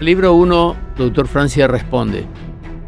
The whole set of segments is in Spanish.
Libro 1, Doctor Francia responde.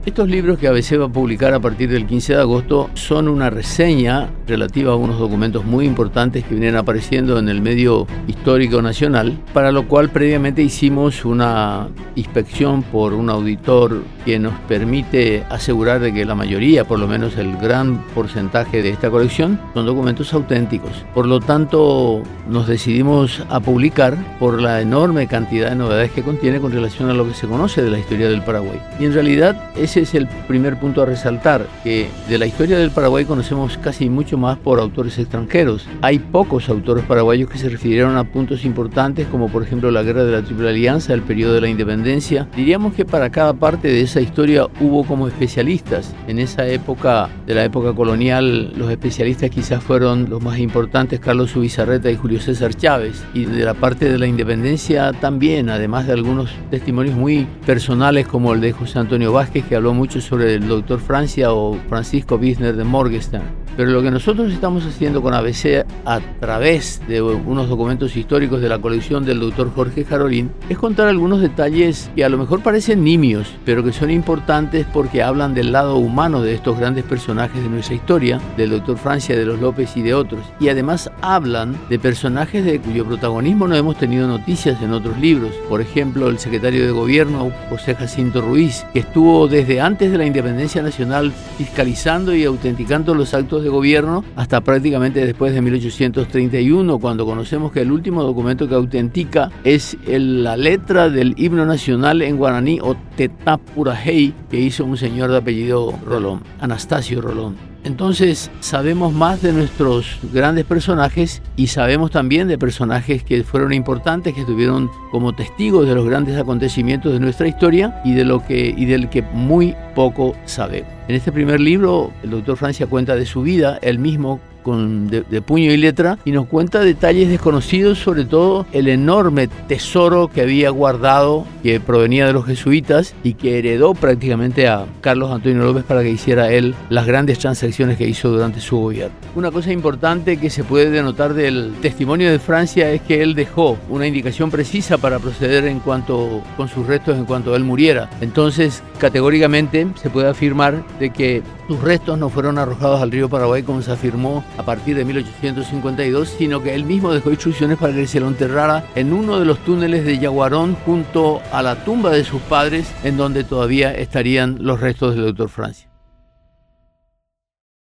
Estos libros que ABC va a publicar a partir del 15 de agosto son una reseña relativa a unos documentos muy importantes que vienen apareciendo en el medio histórico nacional, para lo cual previamente hicimos una inspección por un auditor que nos permite asegurar de que la mayoría, por lo menos el gran porcentaje de esta colección, son documentos auténticos. Por lo tanto, nos decidimos a publicar por la enorme cantidad de novedades que contiene con relación a lo que se conoce de la historia del Paraguay. Y en realidad es ese es el primer punto a resaltar, que de la historia del Paraguay conocemos casi mucho más por autores extranjeros. Hay pocos autores paraguayos que se refirieron a puntos importantes como por ejemplo la guerra de la Triple Alianza, el periodo de la independencia. Diríamos que para cada parte de esa historia hubo como especialistas. En esa época, de la época colonial, los especialistas quizás fueron los más importantes, Carlos Ubizarreta y Julio César Chávez. Y de la parte de la independencia también, además de algunos testimonios muy personales como el de José Antonio Vázquez, que habló mucho sobre el doctor Francia o Francisco Wisner de Morgenstern. Pero lo que nosotros estamos haciendo con ABC a través de unos documentos históricos de la colección del doctor Jorge Jarolín es contar algunos detalles que a lo mejor parecen nimios, pero que son importantes porque hablan del lado humano de estos grandes personajes de nuestra historia, del doctor Francia, de los López y de otros. Y además hablan de personajes de cuyo protagonismo no hemos tenido noticias en otros libros. Por ejemplo, el secretario de gobierno, José Jacinto Ruiz, que estuvo desde antes de la independencia nacional fiscalizando y autenticando los actos de gobierno hasta prácticamente después de 1831, cuando conocemos que el último documento que autentica es la letra del himno nacional en guaraní o Tetapurahei que hizo un señor de apellido Rolón, Anastasio Rolón. Entonces sabemos más de nuestros grandes personajes y sabemos también de personajes que fueron importantes, que estuvieron como testigos de los grandes acontecimientos de nuestra historia y de lo que y del que muy poco sabemos. En este primer libro, el doctor Francia cuenta de su vida, él mismo con, de, puño y letra y nos cuenta detalles desconocidos, sobre todo el enorme tesoro que había guardado, que provenía de los jesuitas y que heredó prácticamente a Carlos Antonio López para que hiciera él las grandes transacciones que hizo durante su gobierno. Una cosa importante que se puede denotar del testimonio de Francia es que él dejó una indicación precisa para proceder en cuanto con sus restos en cuanto él muriera. Entonces, categóricamente se puede afirmar de que sus restos no fueron arrojados al río Paraguay como se afirmó a partir de 1852, sino que él mismo dejó instrucciones para que se lo enterrara en uno de los túneles de Yaguarón junto a la tumba de sus padres, en donde todavía estarían los restos del doctor Francia.